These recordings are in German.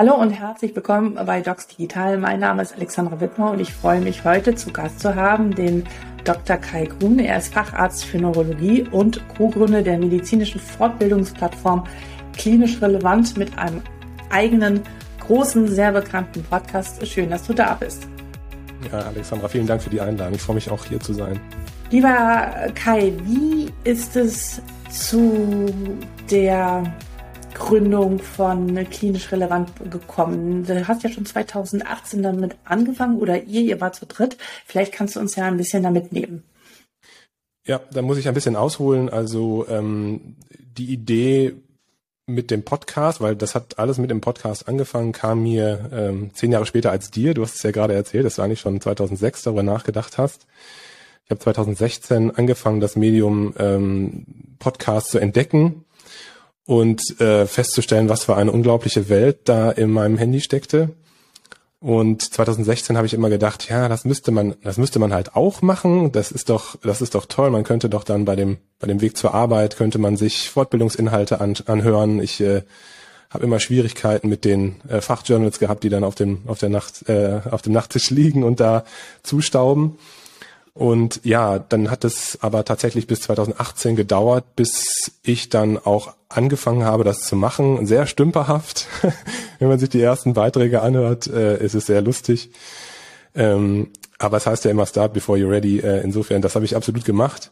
Hallo und herzlich willkommen bei Docs Digital. Mein Name ist Alexandra Wittmer und ich freue mich heute zu Gast zu haben den Dr. Kai Grun. Er ist Facharzt für Neurologie und Co-Gründer der medizinischen Fortbildungsplattform Klinisch Relevant mit einem eigenen, großen, sehr bekannten Podcast. Schön, dass du da bist. Ja, Alexandra, vielen Dank für die Einladung. Ich freue mich auch hier zu sein. Lieber Kai, wie ist es zu der Gründung von klinisch relevant gekommen? Du hast ja schon 2018 damit angefangen oder ihr, ihr war zu dritt. Vielleicht kannst du uns ja ein bisschen damit nehmen. Ja, da muss ich ein bisschen ausholen. Also ähm, die Idee mit dem Podcast, weil das hat alles mit dem Podcast angefangen, kam mir ähm, zehn Jahre später als dir. Du hast es ja gerade erzählt, dass du eigentlich schon 2006 darüber nachgedacht hast. Ich habe 2016 angefangen, das Medium ähm, Podcast zu entdecken und äh, festzustellen, was für eine unglaubliche Welt da in meinem Handy steckte. Und 2016 habe ich immer gedacht, ja, das müsste man, das müsste man halt auch machen. Das ist doch, das ist doch toll. Man könnte doch dann bei dem, bei dem Weg zur Arbeit könnte man sich Fortbildungsinhalte an, anhören. Ich äh, habe immer Schwierigkeiten mit den äh, Fachjournals gehabt, die dann auf dem, auf der Nacht, äh, auf dem Nachttisch liegen und da zustauben. Und ja, dann hat es aber tatsächlich bis 2018 gedauert, bis ich dann auch angefangen habe, das zu machen. Sehr stümperhaft. Wenn man sich die ersten Beiträge anhört, äh, ist es sehr lustig. Ähm, aber es heißt ja immer Start before you're ready. Äh, insofern, das habe ich absolut gemacht.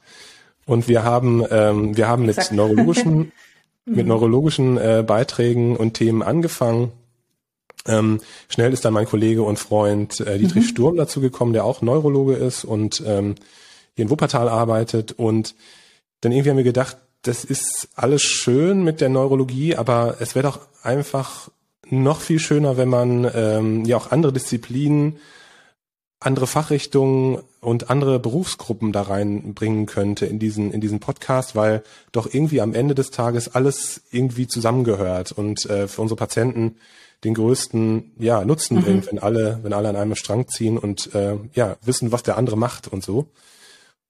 Und wir haben, ähm, wir haben mit neurologischen, mit neurologischen äh, Beiträgen und Themen angefangen ähm, schnell ist dann mein Kollege und Freund äh, Dietrich mhm. Sturm dazu gekommen, der auch Neurologe ist und ähm, hier in Wuppertal arbeitet. Und dann irgendwie haben wir gedacht, das ist alles schön mit der Neurologie, aber es wäre doch einfach noch viel schöner, wenn man ähm, ja auch andere Disziplinen, andere Fachrichtungen und andere Berufsgruppen da reinbringen könnte in diesen in diesen Podcast, weil doch irgendwie am Ende des Tages alles irgendwie zusammengehört und äh, für unsere Patienten den größten ja, Nutzen mhm. bringt, wenn alle, wenn alle an einem Strang ziehen und äh, ja, wissen, was der andere macht und so.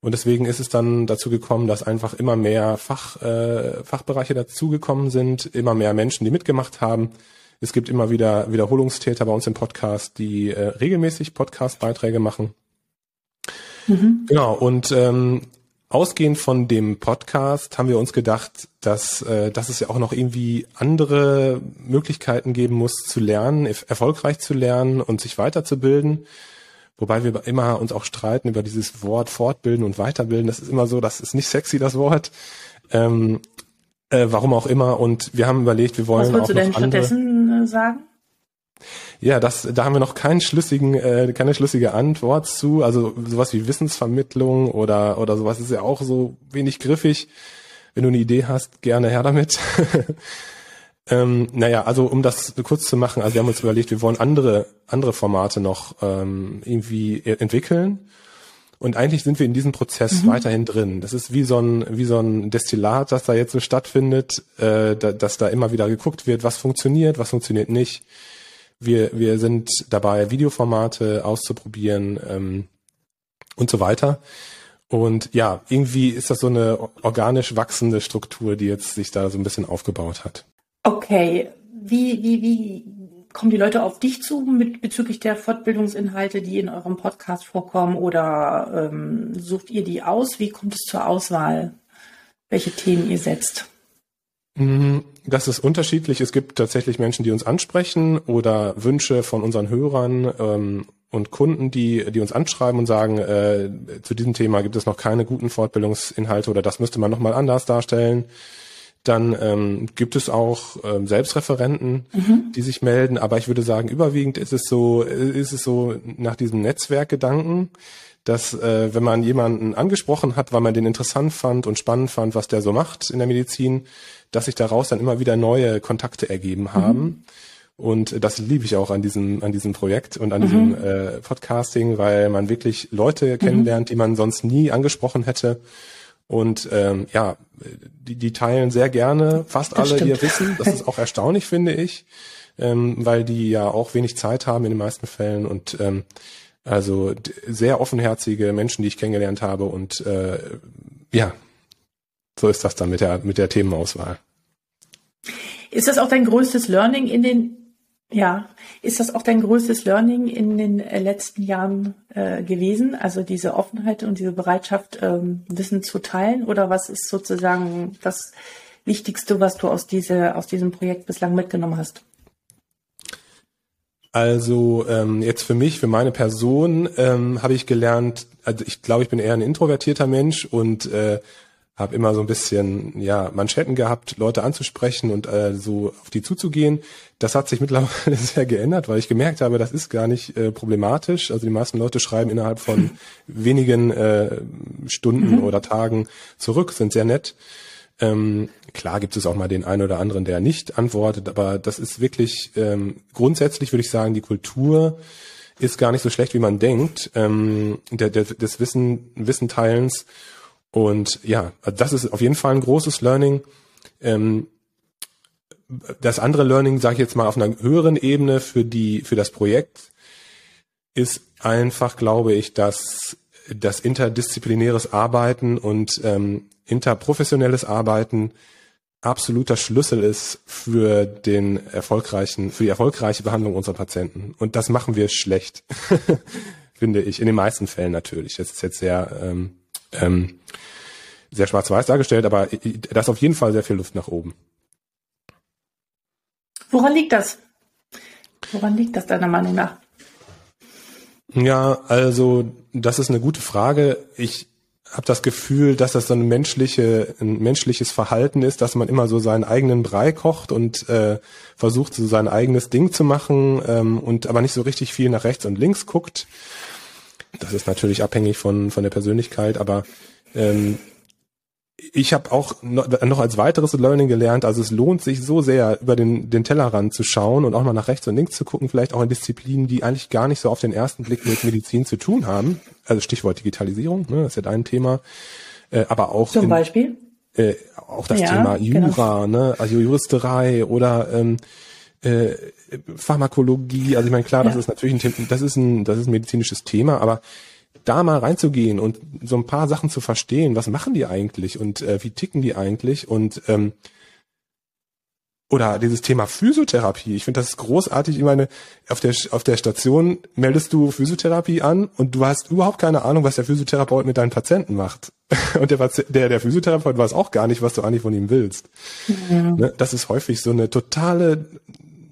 Und deswegen ist es dann dazu gekommen, dass einfach immer mehr Fach, äh, Fachbereiche dazugekommen sind, immer mehr Menschen, die mitgemacht haben. Es gibt immer wieder Wiederholungstäter bei uns im Podcast, die äh, regelmäßig Podcast-Beiträge machen. Mhm. Genau, und ähm, Ausgehend von dem Podcast haben wir uns gedacht, dass, äh, dass es ja auch noch irgendwie andere Möglichkeiten geben muss zu lernen, erfolgreich zu lernen und sich weiterzubilden. Wobei wir immer uns auch streiten über dieses Wort Fortbilden und Weiterbilden. Das ist immer so, das ist nicht sexy, das Wort. Ähm, äh, warum auch immer. Und wir haben überlegt, wir wollen. Was würdest du denn stattdessen äh, sagen? Ja, das, da haben wir noch keinen schlüssigen, äh, keine schlüssige Antwort zu. Also sowas wie Wissensvermittlung oder oder sowas ist ja auch so wenig griffig. Wenn du eine Idee hast, gerne her damit. ähm, naja, also um das kurz zu machen, also wir haben uns überlegt, wir wollen andere andere Formate noch ähm, irgendwie entwickeln. Und eigentlich sind wir in diesem Prozess mhm. weiterhin drin. Das ist wie so ein, wie so ein Destillat, das da jetzt so stattfindet, äh, da, dass da immer wieder geguckt wird, was funktioniert, was funktioniert nicht. Wir, wir sind dabei, Videoformate auszuprobieren ähm, und so weiter. Und ja, irgendwie ist das so eine organisch wachsende Struktur, die jetzt sich da so ein bisschen aufgebaut hat. Okay, wie, wie, wie kommen die Leute auf dich zu mit bezüglich der Fortbildungsinhalte, die in eurem Podcast vorkommen, oder ähm, sucht ihr die aus? Wie kommt es zur Auswahl, welche Themen ihr setzt? Mhm. Das ist unterschiedlich. Es gibt tatsächlich Menschen, die uns ansprechen oder Wünsche von unseren Hörern ähm, und Kunden, die, die uns anschreiben und sagen, äh, zu diesem Thema gibt es noch keine guten Fortbildungsinhalte oder das müsste man nochmal anders darstellen. Dann ähm, gibt es auch ähm, Selbstreferenten, mhm. die sich melden, aber ich würde sagen, überwiegend ist es so, ist es so nach diesem Netzwerkgedanken, dass äh, wenn man jemanden angesprochen hat, weil man den interessant fand und spannend fand, was der so macht in der Medizin, dass sich daraus dann immer wieder neue Kontakte ergeben mhm. haben. Mhm. Und das liebe ich auch an diesem, an diesem Projekt und an mhm. diesem äh, Podcasting, weil man wirklich Leute mhm. kennenlernt, die man sonst nie angesprochen hätte. Und ähm, ja, die, die teilen sehr gerne fast das alle stimmt. ihr Wissen. Das ist auch erstaunlich, finde ich, ähm, weil die ja auch wenig Zeit haben in den meisten Fällen und ähm, also sehr offenherzige Menschen, die ich kennengelernt habe und äh, ja, so ist das dann mit der, mit der Themenauswahl. Ist das auch dein größtes Learning in den Ja, ist das auch dein größtes Learning in den äh, letzten Jahren äh, gewesen? Also diese Offenheit und diese Bereitschaft, ähm, Wissen zu teilen? Oder was ist sozusagen das Wichtigste, was du aus, diese, aus diesem Projekt bislang mitgenommen hast? Also ähm, jetzt für mich, für meine Person ähm, habe ich gelernt, also ich glaube, ich bin eher ein introvertierter Mensch und äh, habe immer so ein bisschen ja Manschetten gehabt, Leute anzusprechen und äh, so auf die zuzugehen. Das hat sich mittlerweile sehr geändert, weil ich gemerkt habe, das ist gar nicht äh, problematisch. Also die meisten Leute schreiben innerhalb von wenigen äh, Stunden mhm. oder Tagen zurück, sind sehr nett. Ähm, klar gibt es auch mal den einen oder anderen, der nicht antwortet, aber das ist wirklich ähm, grundsätzlich würde ich sagen, die Kultur ist gar nicht so schlecht, wie man denkt, ähm, der, der, des Wissen, Wissenteilens. Und ja, das ist auf jeden Fall ein großes Learning. Ähm, das andere Learning, sage ich jetzt mal auf einer höheren Ebene für die für das Projekt, ist einfach, glaube ich, dass das interdisziplinäres Arbeiten und ähm, interprofessionelles Arbeiten absoluter Schlüssel ist für den erfolgreichen, für die erfolgreiche Behandlung unserer Patienten. Und das machen wir schlecht, finde ich. In den meisten Fällen natürlich. Das ist jetzt sehr, ähm, ähm, sehr schwarz-weiß dargestellt, aber da ist auf jeden Fall sehr viel Luft nach oben. Woran liegt das? Woran liegt das deiner Meinung nach? Ja, also das ist eine gute Frage. Ich habe das Gefühl, dass das so eine menschliche, ein menschliches Verhalten ist, dass man immer so seinen eigenen Brei kocht und äh, versucht, so sein eigenes Ding zu machen ähm, und aber nicht so richtig viel nach rechts und links guckt. Das ist natürlich abhängig von von der Persönlichkeit, aber ähm, ich habe auch noch als weiteres Learning gelernt, also es lohnt sich so sehr, über den, den Tellerrand zu schauen und auch mal nach rechts und links zu gucken, vielleicht auch in Disziplinen, die eigentlich gar nicht so auf den ersten Blick mit Medizin zu tun haben. Also Stichwort Digitalisierung, ne, das ist ja dein Thema. Äh, aber auch zum in, Beispiel äh, auch das ja, Thema genau. Jura, genau. ne, also Juristerei oder ähm, äh, Pharmakologie. Also ich meine, klar, das ja. ist natürlich ein, das ist ein, das ist ein medizinisches Thema, aber da mal reinzugehen und so ein paar Sachen zu verstehen, was machen die eigentlich und äh, wie ticken die eigentlich und ähm, oder dieses Thema Physiotherapie. Ich finde das ist großartig. Ich meine, auf der, auf der Station meldest du Physiotherapie an und du hast überhaupt keine Ahnung, was der Physiotherapeut mit deinen Patienten macht. Und der, der, der Physiotherapeut weiß auch gar nicht, was du eigentlich von ihm willst. Ja. Ne, das ist häufig so eine totale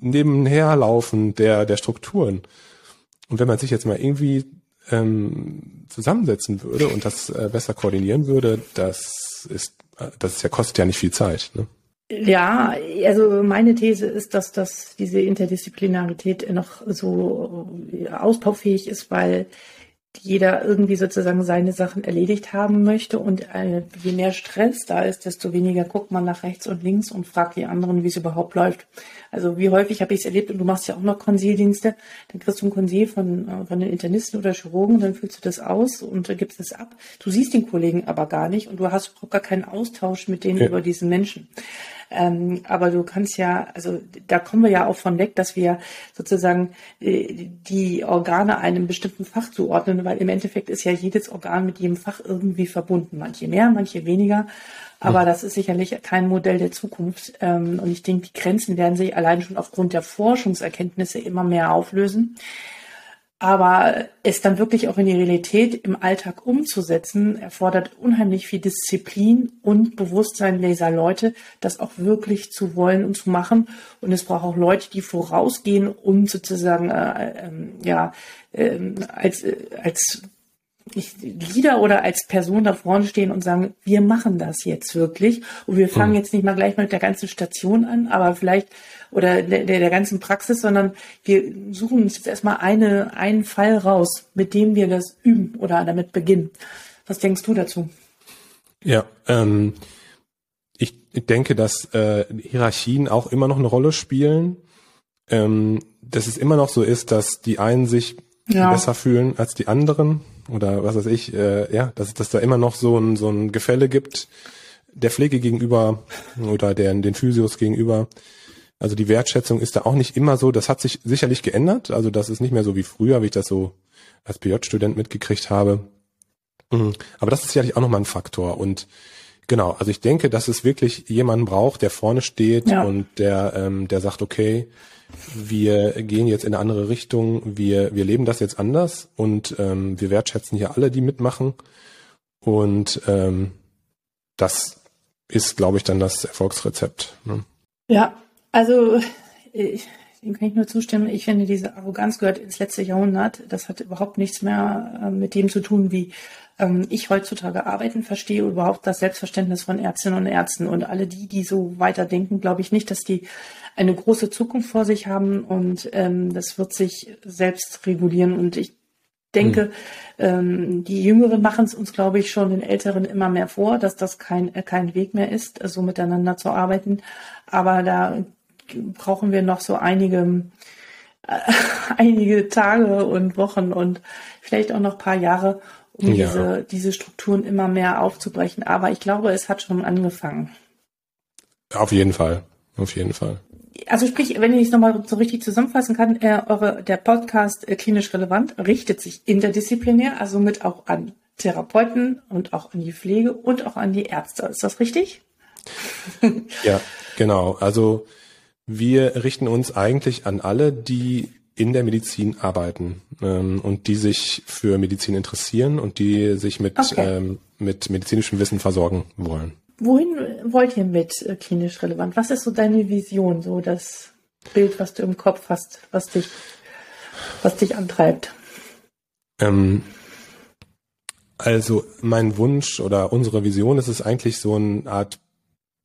Nebenherlaufen der, der Strukturen. Und wenn man sich jetzt mal irgendwie ähm, zusammensetzen würde und das äh, besser koordinieren würde, das ist, äh, das ist ja, kostet ja nicht viel Zeit. Ne? Ja, also meine These ist, dass das diese Interdisziplinarität noch so äh, ausbaufähig ist, weil jeder irgendwie sozusagen seine Sachen erledigt haben möchte und äh, je mehr Stress da ist, desto weniger guckt man nach rechts und links und fragt die anderen, wie es überhaupt läuft. Also wie häufig habe ich es erlebt und du machst ja auch noch Konsildienste, dann kriegst du ein Konsil von, äh, von den Internisten oder Chirurgen, dann füllst du das aus und äh, gibst es ab. Du siehst den Kollegen aber gar nicht und du hast überhaupt gar keinen Austausch mit denen ja. über diesen Menschen. Ähm, aber du kannst ja, also da kommen wir ja auch von weg, dass wir sozusagen äh, die Organe einem bestimmten Fach zuordnen, weil im Endeffekt ist ja jedes Organ mit jedem Fach irgendwie verbunden. Manche mehr, manche weniger. Aber das ist sicherlich kein Modell der Zukunft. Ähm, und ich denke, die Grenzen werden sich allein schon aufgrund der Forschungserkenntnisse immer mehr auflösen. Aber es dann wirklich auch in die Realität im Alltag umzusetzen, erfordert unheimlich viel Disziplin und Bewusstsein dieser Leute, das auch wirklich zu wollen und zu machen. Und es braucht auch Leute, die vorausgehen und sozusagen äh, äh, ja äh, als äh, als Leader oder als Person da vorne stehen und sagen, wir machen das jetzt wirklich und wir fangen mhm. jetzt nicht mal gleich mit der ganzen Station an, aber vielleicht oder der, der ganzen Praxis, sondern wir suchen uns jetzt erstmal eine, einen Fall raus, mit dem wir das üben oder damit beginnen. Was denkst du dazu? Ja, ähm, ich, ich denke, dass äh, Hierarchien auch immer noch eine Rolle spielen. Ähm, dass es immer noch so ist, dass die einen sich ja. besser fühlen als die anderen oder was weiß ich, äh, ja, dass, dass da immer noch so ein, so ein Gefälle gibt, der Pflege gegenüber oder der, den Physios gegenüber. Also die Wertschätzung ist da auch nicht immer so. Das hat sich sicherlich geändert. Also das ist nicht mehr so wie früher, wie ich das so als PJ-Student mitgekriegt habe. Mhm. Aber das ist sicherlich auch nochmal ein Faktor. Und genau, also ich denke, dass es wirklich jemanden braucht, der vorne steht ja. und der, ähm, der sagt, okay, wir gehen jetzt in eine andere Richtung, wir, wir leben das jetzt anders und ähm, wir wertschätzen hier alle, die mitmachen. Und ähm, das ist, glaube ich, dann das Erfolgsrezept. Ne? Ja, also ich, dem kann ich nur zustimmen. Ich finde, diese Arroganz gehört ins letzte Jahrhundert. Das hat überhaupt nichts mehr äh, mit dem zu tun, wie ähm, ich heutzutage arbeiten verstehe, überhaupt das Selbstverständnis von Ärztinnen und Ärzten. Und alle die, die so weiterdenken, glaube ich nicht, dass die eine große Zukunft vor sich haben und ähm, das wird sich selbst regulieren. Und ich denke, hm. ähm, die Jüngeren machen es uns, glaube ich, schon den Älteren immer mehr vor, dass das kein, äh, kein Weg mehr ist, so miteinander zu arbeiten. Aber da brauchen wir noch so einige, äh, einige Tage und Wochen und vielleicht auch noch ein paar Jahre, um ja. diese, diese Strukturen immer mehr aufzubrechen. Aber ich glaube, es hat schon angefangen. Auf jeden Fall. Auf jeden Fall. Also sprich, wenn ich es nochmal so richtig zusammenfassen kann, äh, eure, der Podcast äh, klinisch relevant richtet sich interdisziplinär, also mit auch an Therapeuten und auch an die Pflege und auch an die Ärzte. Ist das richtig? ja, genau. Also wir richten uns eigentlich an alle, die in der Medizin arbeiten ähm, und die sich für Medizin interessieren und die sich mit, okay. ähm, mit medizinischem Wissen versorgen wollen. Wohin wollt ihr mit äh, klinisch relevant? Was ist so deine Vision, so das Bild, was du im Kopf hast, was dich, was dich antreibt? Ähm, also mein Wunsch oder unsere Vision ist es eigentlich so eine Art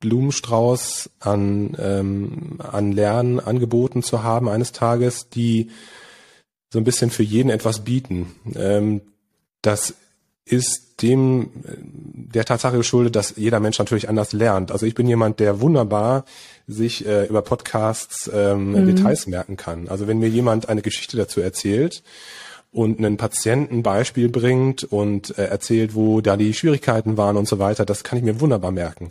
Blumenstrauß an, ähm, an Lernangeboten zu haben eines Tages, die so ein bisschen für jeden etwas bieten. Ähm, das ist dem der Tatsache geschuldet, dass jeder Mensch natürlich anders lernt. Also ich bin jemand, der wunderbar sich äh, über Podcasts ähm, mhm. Details merken kann. Also wenn mir jemand eine Geschichte dazu erzählt und einen Patienten Beispiel bringt und äh, erzählt, wo da die Schwierigkeiten waren und so weiter, das kann ich mir wunderbar merken.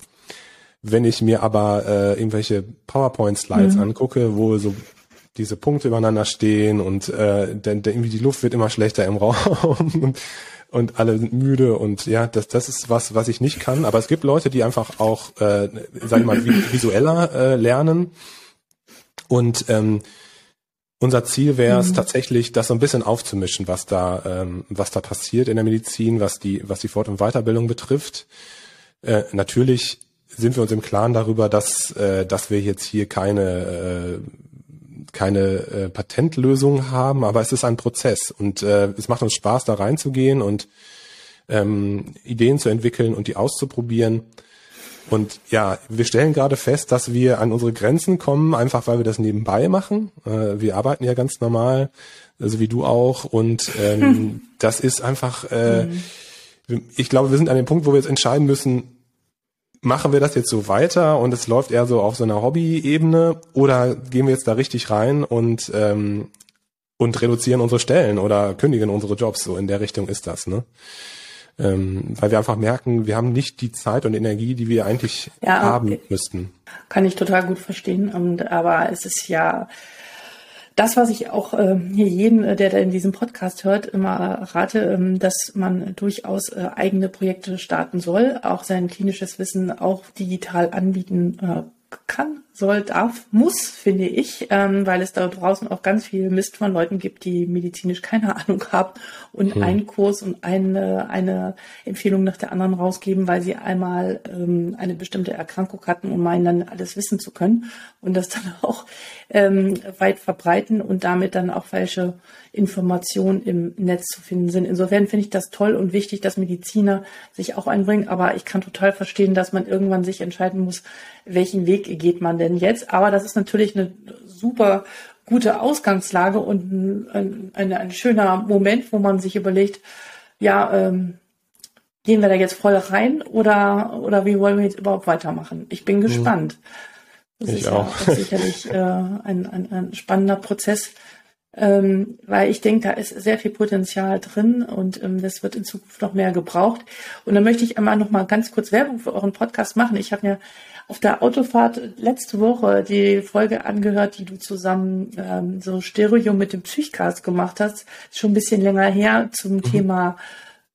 Wenn ich mir aber äh, irgendwelche PowerPoint-Slides mhm. angucke, wo so diese Punkte übereinander stehen und äh, denn, denn irgendwie die Luft wird immer schlechter im Raum und, und alle sind müde und ja, das, das ist was, was ich nicht kann. Aber es gibt Leute, die einfach auch, äh, sag ich mal, visueller äh, lernen. Und ähm, unser Ziel wäre es mhm. tatsächlich, das so ein bisschen aufzumischen, was da, ähm, was da passiert in der Medizin, was die, was die Fort- und Weiterbildung betrifft. Äh, natürlich sind wir uns im Klaren darüber, dass, äh, dass wir jetzt hier keine, äh, keine äh, Patentlösung haben, aber es ist ein Prozess und äh, es macht uns Spaß, da reinzugehen und ähm, Ideen zu entwickeln und die auszuprobieren. Und ja, wir stellen gerade fest, dass wir an unsere Grenzen kommen, einfach weil wir das nebenbei machen. Äh, wir arbeiten ja ganz normal, so also wie du auch. Und ähm, hm. das ist einfach, äh, hm. ich glaube, wir sind an dem Punkt, wo wir jetzt entscheiden müssen, machen wir das jetzt so weiter und es läuft eher so auf so einer Hobby-Ebene oder gehen wir jetzt da richtig rein und ähm, und reduzieren unsere Stellen oder kündigen unsere Jobs. So in der Richtung ist das, ne? Ähm, weil wir einfach merken, wir haben nicht die Zeit und Energie, die wir eigentlich ja, haben müssten. Kann ich total gut verstehen. Und aber es ist ja das, was ich auch äh, hier jeden, äh, der da in diesem Podcast hört, immer rate, ähm, dass man durchaus äh, eigene Projekte starten soll, auch sein klinisches Wissen auch digital anbieten kann, soll, darf, muss, finde ich, ähm, weil es da draußen auch ganz viel Mist von Leuten gibt, die medizinisch keine Ahnung haben und hm. einen Kurs und eine, eine Empfehlung nach der anderen rausgeben, weil sie einmal ähm, eine bestimmte Erkrankung hatten und meinen dann alles wissen zu können und das dann auch ähm, weit verbreiten und damit dann auch falsche Informationen im Netz zu finden sind. Insofern finde ich das toll und wichtig, dass Mediziner sich auch einbringen, aber ich kann total verstehen, dass man irgendwann sich entscheiden muss, welchen Weg geht man denn jetzt. Aber das ist natürlich eine super gute Ausgangslage und ein, ein, ein schöner Moment, wo man sich überlegt, ja, ähm, gehen wir da jetzt voll rein oder, oder wie wollen wir jetzt überhaupt weitermachen? Ich bin mhm. gespannt. Das ich ist auch. ja sicherlich äh, ein, ein, ein spannender Prozess, ähm, weil ich denke, da ist sehr viel Potenzial drin und ähm, das wird in Zukunft noch mehr gebraucht. Und dann möchte ich einmal noch mal ganz kurz Werbung für euren Podcast machen. Ich habe mir auf der Autofahrt letzte Woche die Folge angehört, die du zusammen ähm, so Stereo mit dem Psychcast gemacht hast. Schon ein bisschen länger her zum mhm. Thema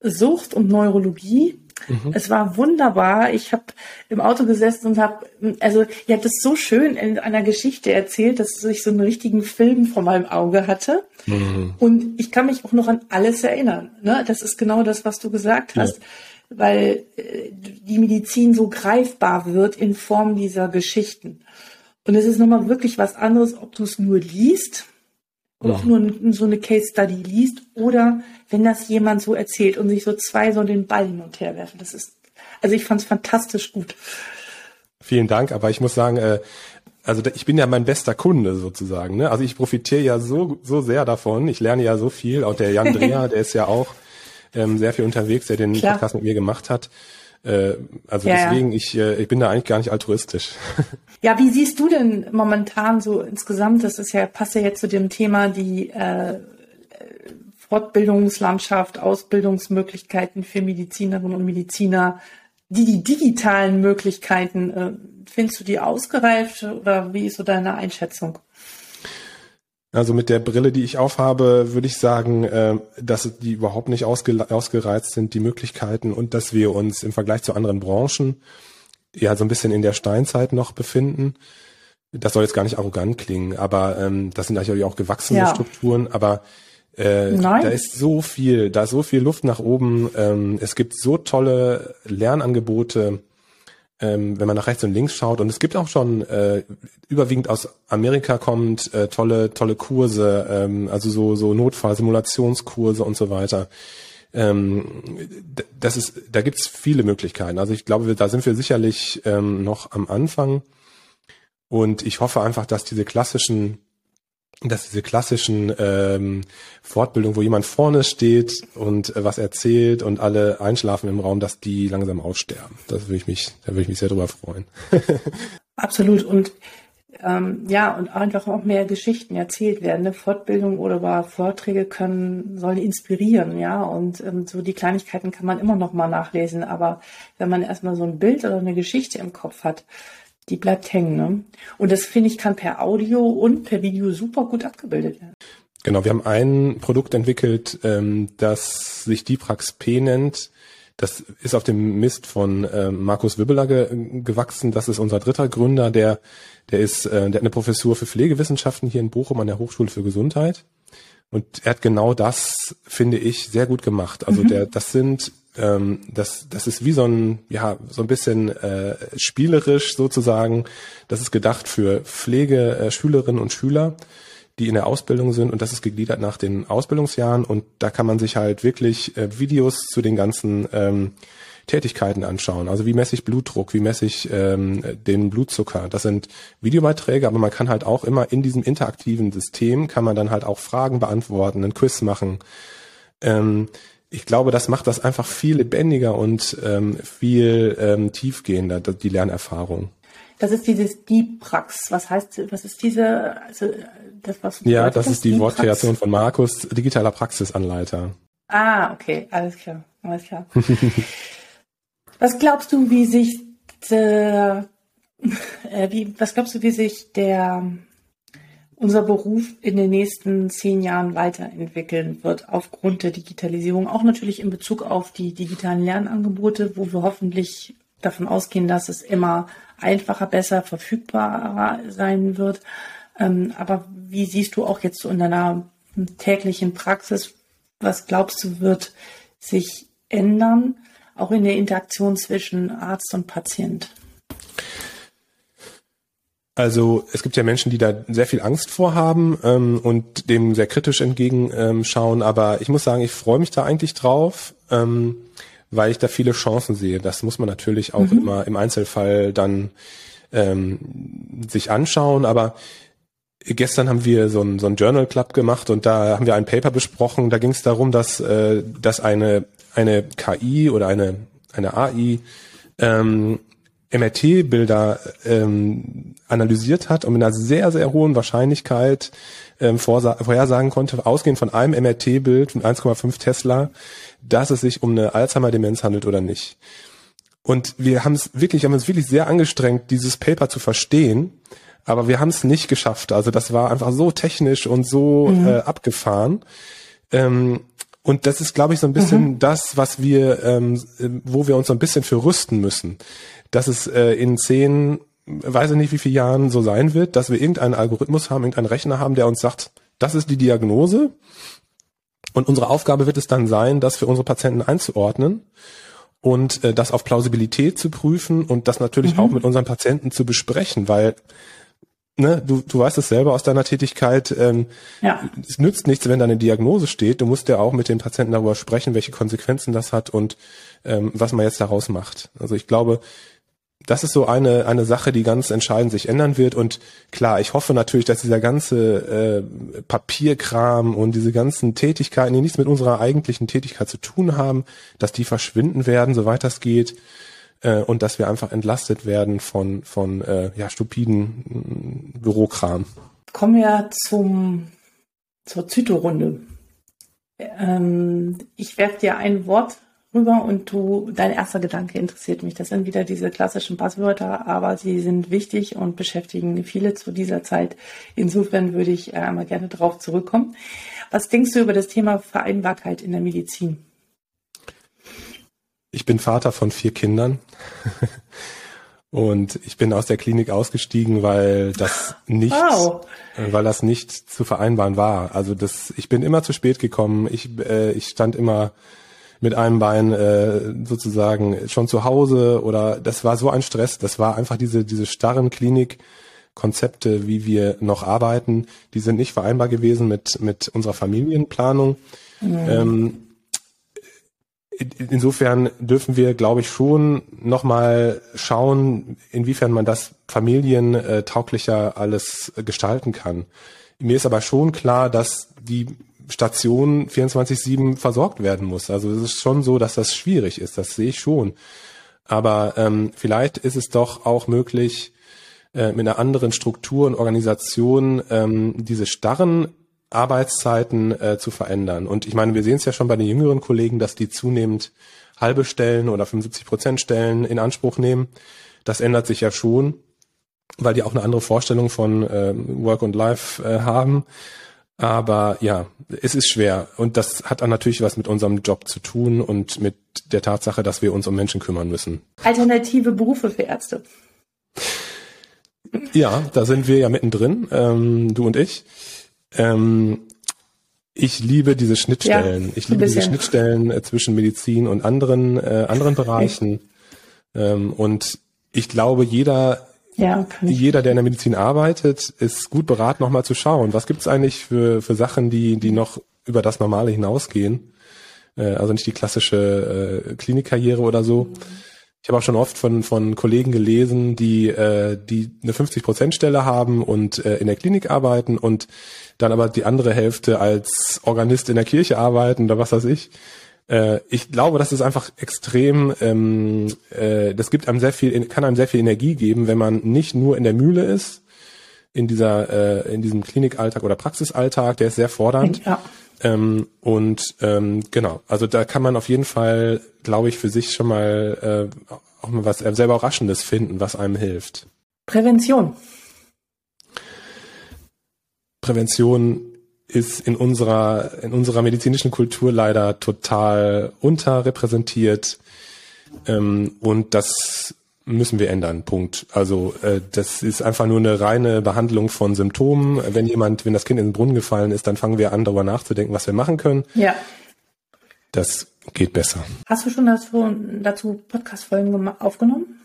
Sucht und Neurologie. Mhm. Es war wunderbar. Ich habe im Auto gesessen und habe, also ihr habt es so schön in einer Geschichte erzählt, dass ich so einen richtigen Film vor meinem Auge hatte. Mhm. Und ich kann mich auch noch an alles erinnern. Ne? Das ist genau das, was du gesagt hast. Ja. Weil äh, die Medizin so greifbar wird in Form dieser Geschichten. Und es ist nochmal wirklich was anderes, ob du es nur liest, ja. nur so eine Case Study liest oder wenn das jemand so erzählt und sich so zwei so den Ball hin und her werfen. Das ist, also ich fand es fantastisch gut. Vielen Dank, aber ich muss sagen, äh, also ich bin ja mein bester Kunde sozusagen. Ne? Also ich profitiere ja so so sehr davon. Ich lerne ja so viel. Auch der Jan Dreher, der ist ja auch ähm, sehr viel unterwegs, der den Klar. Podcast mit mir gemacht hat. Äh, also ja, deswegen, ja. ich, äh, ich bin da eigentlich gar nicht altruistisch. Ja, wie siehst du denn momentan so insgesamt, das ist ja, passt ja jetzt zu dem Thema, die äh, Fortbildungslandschaft, Ausbildungsmöglichkeiten für Medizinerinnen und Mediziner, die, die digitalen Möglichkeiten, äh, findest du die ausgereift oder wie ist so deine Einschätzung? Also mit der Brille, die ich aufhabe, würde ich sagen, äh, dass die überhaupt nicht ausge ausgereizt sind, die Möglichkeiten und dass wir uns im Vergleich zu anderen Branchen ja so ein bisschen in der Steinzeit noch befinden. Das soll jetzt gar nicht arrogant klingen, aber ähm, das sind natürlich auch gewachsene ja. Strukturen, aber äh, Nein. da ist so viel, da ist so viel Luft nach oben. Ähm, es gibt so tolle Lernangebote ähm, wenn man nach rechts und links schaut. Und es gibt auch schon äh, überwiegend aus Amerika kommt äh, tolle tolle Kurse, ähm, also so so Notfallsimulationskurse und so weiter. Ähm, das ist, da gibt's viele Möglichkeiten. Also ich glaube, da sind wir sicherlich ähm, noch am Anfang. Und ich hoffe einfach, dass diese klassischen dass diese klassischen ähm, Fortbildungen, wo jemand vorne steht und äh, was erzählt und alle einschlafen im Raum, dass die langsam aussterben. Das würde ich mich, da würde ich mich sehr drüber freuen. Absolut. Und ähm, ja, und einfach auch mehr Geschichten erzählt werden. Ne? Fortbildung oder Vorträge können, sollen inspirieren, ja. Und ähm, so die Kleinigkeiten kann man immer noch mal nachlesen. Aber wenn man erstmal so ein Bild oder eine Geschichte im Kopf hat, die bleibt hängen. Ne? Und das finde ich kann per Audio und per Video super gut abgebildet werden. Genau, wir haben ein Produkt entwickelt, ähm, das sich Diprax P nennt. Das ist auf dem Mist von ähm, Markus Wibbeler ge gewachsen. Das ist unser dritter Gründer, der, der ist, äh, der hat eine Professur für Pflegewissenschaften hier in Bochum an der Hochschule für Gesundheit. Und er hat genau das, finde ich, sehr gut gemacht. Also mhm. der, das sind ähm, das, das ist wie so ein, ja, so ein bisschen äh, spielerisch sozusagen. Das ist gedacht für Pflege, äh, Schülerinnen und Schüler, die in der Ausbildung sind und das ist gegliedert nach den Ausbildungsjahren und da kann man sich halt wirklich äh, Videos zu den ganzen ähm, Tätigkeiten anschauen. Also wie messe ich Blutdruck, wie messe ich ähm, den Blutzucker. Das sind Videobeiträge, aber man kann halt auch immer in diesem interaktiven System, kann man dann halt auch Fragen beantworten, einen Quiz machen. Ähm, ich glaube, das macht das einfach viel lebendiger und ähm, viel ähm, tiefgehender, die Lernerfahrung. Das ist dieses Prax. Was heißt, was ist diese, also das was? Ja, das, das ist die Wortkreation von Markus, digitaler Praxisanleiter. Ah, okay, alles klar, alles klar. was glaubst du, wie sich der, äh, wie, was glaubst du, wie sich der unser Beruf in den nächsten zehn Jahren weiterentwickeln wird aufgrund der Digitalisierung, auch natürlich in Bezug auf die digitalen Lernangebote, wo wir hoffentlich davon ausgehen, dass es immer einfacher, besser, verfügbarer sein wird. Ähm, aber wie siehst du auch jetzt so in deiner täglichen Praxis, was glaubst du, wird sich ändern, auch in der Interaktion zwischen Arzt und Patient? Also es gibt ja Menschen, die da sehr viel Angst vorhaben ähm, und dem sehr kritisch entgegenschauen. Aber ich muss sagen, ich freue mich da eigentlich drauf, ähm, weil ich da viele Chancen sehe. Das muss man natürlich auch mhm. immer im Einzelfall dann ähm, sich anschauen. Aber gestern haben wir so ein, so ein Journal Club gemacht und da haben wir ein Paper besprochen. Da ging es darum, dass, äh, dass eine, eine KI oder eine, eine AI ähm, MRT-Bilder ähm, analysiert hat und mit einer sehr, sehr hohen Wahrscheinlichkeit ähm, vorhersagen konnte, ausgehend von einem MRT-Bild mit 1,5 Tesla, dass es sich um eine Alzheimer-Demenz handelt oder nicht. Und wir haben es wirklich, haben uns wirklich sehr angestrengt, dieses Paper zu verstehen, aber wir haben es nicht geschafft. Also das war einfach so technisch und so mhm. äh, abgefahren. Ähm, Und das ist, glaube ich, so ein bisschen mhm. das, was wir, ähm, wo wir uns so ein bisschen für rüsten müssen. Dass es äh, in zehn, weiß ich nicht wie viele Jahren so sein wird, dass wir irgendeinen Algorithmus haben, irgendeinen Rechner haben, der uns sagt, das ist die Diagnose. Und unsere Aufgabe wird es dann sein, das für unsere Patienten einzuordnen und äh, das auf Plausibilität zu prüfen und das natürlich mhm. auch mit unseren Patienten zu besprechen, weil ne, du, du weißt es selber aus deiner Tätigkeit, ähm, ja. es nützt nichts, wenn da eine Diagnose steht. Du musst ja auch mit den Patienten darüber sprechen, welche Konsequenzen das hat und ähm, was man jetzt daraus macht. Also ich glaube, das ist so eine, eine Sache, die ganz entscheidend sich ändern wird. Und klar, ich hoffe natürlich, dass dieser ganze äh, Papierkram und diese ganzen Tätigkeiten, die nichts mit unserer eigentlichen Tätigkeit zu tun haben, dass die verschwinden werden, soweit das geht äh, und dass wir einfach entlastet werden von, von äh, ja, stupiden äh, Bürokram. Kommen wir zum, zur Zytorunde. Ähm, ich werfe dir ein Wort rüber und du, dein erster Gedanke interessiert mich. Das sind wieder diese klassischen Passwörter, aber sie sind wichtig und beschäftigen viele zu dieser Zeit. Insofern würde ich äh, einmal gerne darauf zurückkommen. Was denkst du über das Thema Vereinbarkeit in der Medizin? Ich bin Vater von vier Kindern. Und ich bin aus der Klinik ausgestiegen, weil das nicht, wow. weil das nicht zu vereinbaren war. Also das, ich bin immer zu spät gekommen. Ich, äh, ich stand immer mit einem Bein äh, sozusagen schon zu Hause oder das war so ein Stress. Das war einfach diese diese starren Klinikkonzepte, wie wir noch arbeiten. Die sind nicht vereinbar gewesen mit mit unserer Familienplanung. Mhm. Ähm, insofern dürfen wir, glaube ich, schon nochmal schauen, inwiefern man das familientauglicher alles gestalten kann. Mir ist aber schon klar, dass die Station 24-7 versorgt werden muss. Also es ist schon so, dass das schwierig ist, das sehe ich schon. Aber ähm, vielleicht ist es doch auch möglich, äh, mit einer anderen Struktur und Organisation ähm, diese starren Arbeitszeiten äh, zu verändern. Und ich meine, wir sehen es ja schon bei den jüngeren Kollegen, dass die zunehmend halbe Stellen oder 75 Prozent Stellen in Anspruch nehmen. Das ändert sich ja schon, weil die auch eine andere Vorstellung von äh, Work und Life äh, haben. Aber ja, es ist schwer. Und das hat dann natürlich was mit unserem Job zu tun und mit der Tatsache, dass wir uns um Menschen kümmern müssen. Alternative Berufe für Ärzte. Ja, da sind wir ja mittendrin, ähm, du und ich. Ähm, ich liebe diese Schnittstellen. Ja, ich liebe diese Schnittstellen äh, zwischen Medizin und anderen äh, anderen Bereichen. Ähm, und ich glaube, jeder ja, jeder, der in der Medizin arbeitet, ist gut beraten, nochmal zu schauen, was gibt's eigentlich für für Sachen, die die noch über das Normale hinausgehen. Äh, also nicht die klassische äh, Klinikkarriere oder so. Ich habe auch schon oft von, von Kollegen gelesen, die, äh, die eine 50-Prozent-Stelle haben und äh, in der Klinik arbeiten und dann aber die andere Hälfte als Organist in der Kirche arbeiten oder was weiß ich. Äh, ich glaube, das ist einfach extrem, ähm, äh, das gibt einem sehr viel, kann einem sehr viel Energie geben, wenn man nicht nur in der Mühle ist, in dieser, äh, in diesem Klinikalltag oder Praxisalltag, der ist sehr fordernd. Ja. Ähm, und ähm, genau, also da kann man auf jeden Fall, glaube ich, für sich schon mal äh, auch mal was selber Überraschendes finden, was einem hilft. Prävention. Prävention ist in unserer, in unserer medizinischen Kultur leider total unterrepräsentiert. Ähm, und das müssen wir ändern. Punkt. Also äh, das ist einfach nur eine reine Behandlung von Symptomen. Wenn jemand, wenn das Kind in den Brunnen gefallen ist, dann fangen wir an, darüber nachzudenken, was wir machen können. Ja. Das geht besser. Hast du schon dazu, dazu Podcast-Folgen aufgenommen?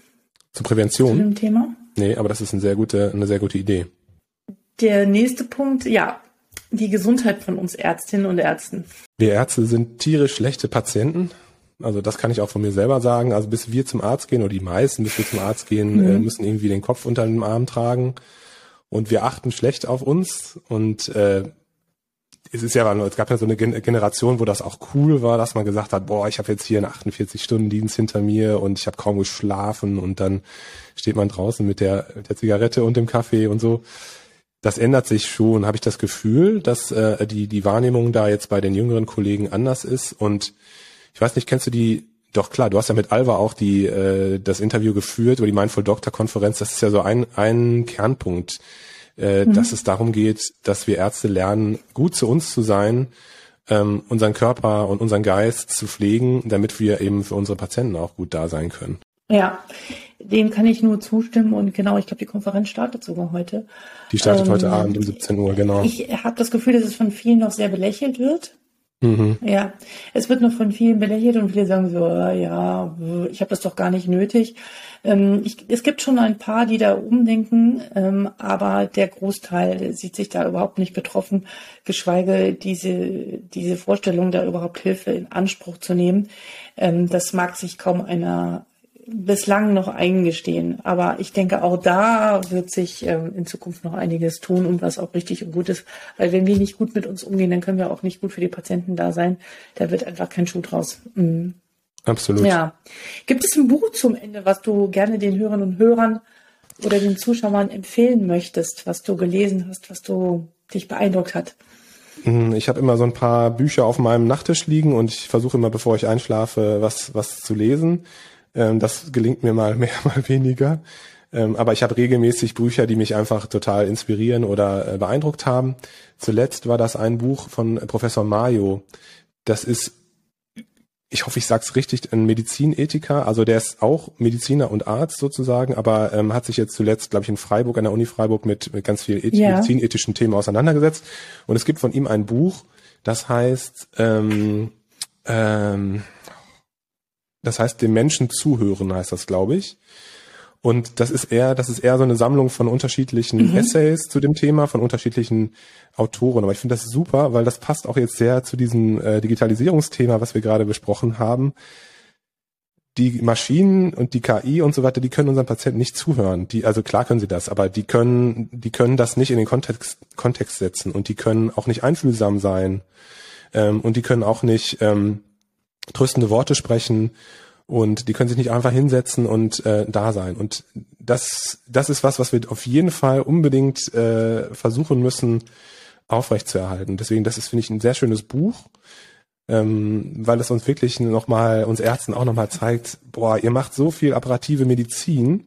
Zur Prävention? Zu dem Thema? Nee, aber das ist eine sehr gute, eine sehr gute Idee. Der nächste Punkt, ja, die Gesundheit von uns Ärztinnen und Ärzten. Wir Ärzte sind tierisch schlechte Patienten. Also das kann ich auch von mir selber sagen. Also bis wir zum Arzt gehen oder die meisten, bis wir zum Arzt gehen, mhm. äh, müssen irgendwie den Kopf unter dem Arm tragen. Und wir achten schlecht auf uns. Und äh, es ist ja, es gab ja so eine Generation, wo das auch cool war, dass man gesagt hat, boah, ich habe jetzt hier einen 48-Stunden-Dienst hinter mir und ich habe kaum geschlafen und dann steht man draußen mit der, mit der Zigarette und dem Kaffee und so. Das ändert sich schon, habe ich das Gefühl, dass äh, die, die Wahrnehmung da jetzt bei den jüngeren Kollegen anders ist und ich weiß nicht, kennst du die, doch klar, du hast ja mit Alva auch die, äh, das Interview geführt über die Mindful Doctor Konferenz. Das ist ja so ein, ein Kernpunkt, äh, mhm. dass es darum geht, dass wir Ärzte lernen, gut zu uns zu sein ähm, unseren Körper und unseren Geist zu pflegen, damit wir eben für unsere Patienten auch gut da sein können. Ja, dem kann ich nur zustimmen und genau, ich glaube, die Konferenz startet sogar heute. Die startet ähm, heute Abend um 17 Uhr, genau. Ich habe das Gefühl, dass es von vielen noch sehr belächelt wird. Mhm. Ja, es wird noch von vielen belächelt und viele sagen so, äh, ja, ich habe das doch gar nicht nötig. Ähm, ich, es gibt schon ein paar, die da umdenken, ähm, aber der Großteil sieht sich da überhaupt nicht betroffen, geschweige diese, diese Vorstellung, da überhaupt Hilfe in Anspruch zu nehmen. Ähm, das mag sich kaum einer bislang noch eingestehen. Aber ich denke, auch da wird sich ähm, in Zukunft noch einiges tun und was auch richtig und gut ist. Weil wenn wir nicht gut mit uns umgehen, dann können wir auch nicht gut für die Patienten da sein. Da wird einfach kein Schuh draus. Mhm. Absolut. Ja. Gibt es ein Buch zum Ende, was du gerne den Hörern und Hörern oder den Zuschauern empfehlen möchtest, was du gelesen hast, was du dich beeindruckt hat? Mhm, ich habe immer so ein paar Bücher auf meinem Nachttisch liegen und ich versuche immer, bevor ich einschlafe, was, was zu lesen. Ähm, das gelingt mir mal mehr, mal weniger. Ähm, aber ich habe regelmäßig Bücher, die mich einfach total inspirieren oder äh, beeindruckt haben. Zuletzt war das ein Buch von Professor Mayo. Das ist, ich hoffe, ich sage es richtig, ein Medizinethiker. Also der ist auch Mediziner und Arzt sozusagen, aber ähm, hat sich jetzt zuletzt, glaube ich, in Freiburg, an der Uni Freiburg mit, mit ganz vielen ja. medizinethischen Themen auseinandergesetzt. Und es gibt von ihm ein Buch, das heißt ähm, ähm, das heißt, dem Menschen zuhören heißt das, glaube ich. Und das ist eher, das ist eher so eine Sammlung von unterschiedlichen mhm. Essays zu dem Thema, von unterschiedlichen Autoren. Aber ich finde das super, weil das passt auch jetzt sehr zu diesem äh, Digitalisierungsthema, was wir gerade besprochen haben. Die Maschinen und die KI und so weiter, die können unseren Patienten nicht zuhören. Die, also klar können sie das, aber die können, die können das nicht in den Kontext, Kontext setzen und die können auch nicht einfühlsam sein. Ähm, und die können auch nicht, ähm, tröstende Worte sprechen und die können sich nicht einfach hinsetzen und äh, da sein. Und das, das ist was, was wir auf jeden Fall unbedingt äh, versuchen müssen aufrechtzuerhalten. Deswegen, das ist, finde ich, ein sehr schönes Buch, ähm, weil es uns wirklich nochmal, uns Ärzten auch nochmal zeigt, boah, ihr macht so viel apparative Medizin.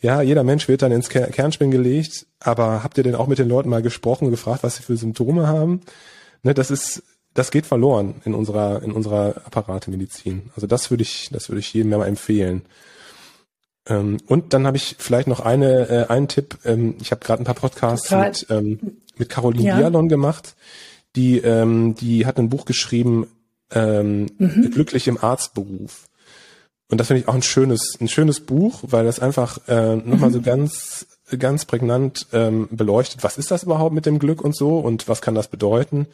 Ja, jeder Mensch wird dann ins Kernspin gelegt, aber habt ihr denn auch mit den Leuten mal gesprochen und gefragt, was sie für Symptome haben? Ne, das ist das geht verloren in unserer in unserer Apparatemedizin. Also das würde ich das würde ich jedem mal empfehlen. Ähm, und dann habe ich vielleicht noch eine äh, einen Tipp. Ähm, ich habe gerade ein paar Podcasts Total. mit ähm, mit Caroline ja. Dialon gemacht. Die ähm, die hat ein Buch geschrieben ähm, mhm. glücklich im Arztberuf. Und das finde ich auch ein schönes ein schönes Buch, weil das einfach äh, nochmal mhm. so ganz ganz prägnant ähm, beleuchtet, was ist das überhaupt mit dem Glück und so und was kann das bedeuten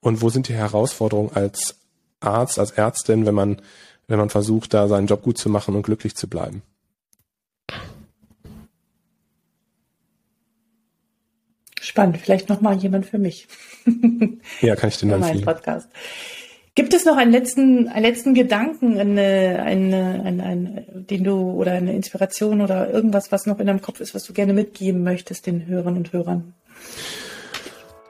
und wo sind die Herausforderungen als Arzt, als Ärztin, wenn man, wenn man versucht, da seinen Job gut zu machen und glücklich zu bleiben? Spannend, vielleicht nochmal jemand für mich. ja, kann ich den dann empfehlen. Podcast. Gibt es noch einen letzten, einen letzten Gedanken, eine, eine, eine, eine, den du oder eine Inspiration oder irgendwas, was noch in deinem Kopf ist, was du gerne mitgeben möchtest den Hörern und Hörern?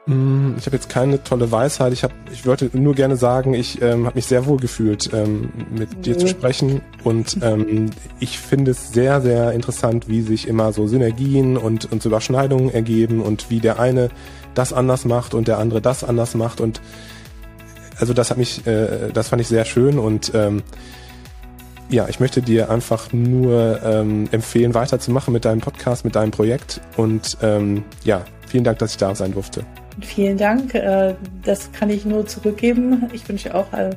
Mm, ich habe jetzt keine tolle Weisheit. Ich, hab, ich wollte nur gerne sagen, ich ähm, habe mich sehr wohl gefühlt, ähm, mit mhm. dir zu sprechen. Und ähm, ich finde es sehr, sehr interessant, wie sich immer so Synergien und, und Überschneidungen ergeben und wie der eine das anders macht und der andere das anders macht. Und also das hat mich, äh, das fand ich sehr schön und ähm, ja, ich möchte dir einfach nur ähm, empfehlen, weiterzumachen mit deinem Podcast, mit deinem Projekt und ähm, ja, vielen Dank, dass ich da sein durfte. Vielen Dank. Äh, das kann ich nur zurückgeben. Ich wünsche auch äh,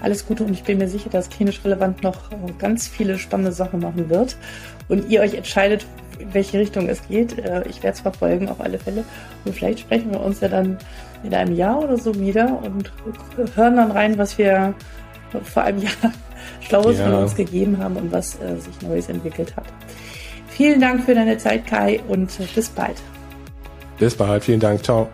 alles Gute und ich bin mir sicher, dass klinisch relevant noch ganz viele spannende Sachen machen wird und ihr euch entscheidet, in welche Richtung es geht. Äh, ich werde es verfolgen auf alle Fälle und vielleicht sprechen wir uns ja dann in einem Jahr oder so wieder und hören dann rein, was wir vor einem Jahr Schlaues ja. von uns gegeben haben und was sich Neues entwickelt hat. Vielen Dank für deine Zeit, Kai, und bis bald. Bis bald. Vielen Dank. Ciao.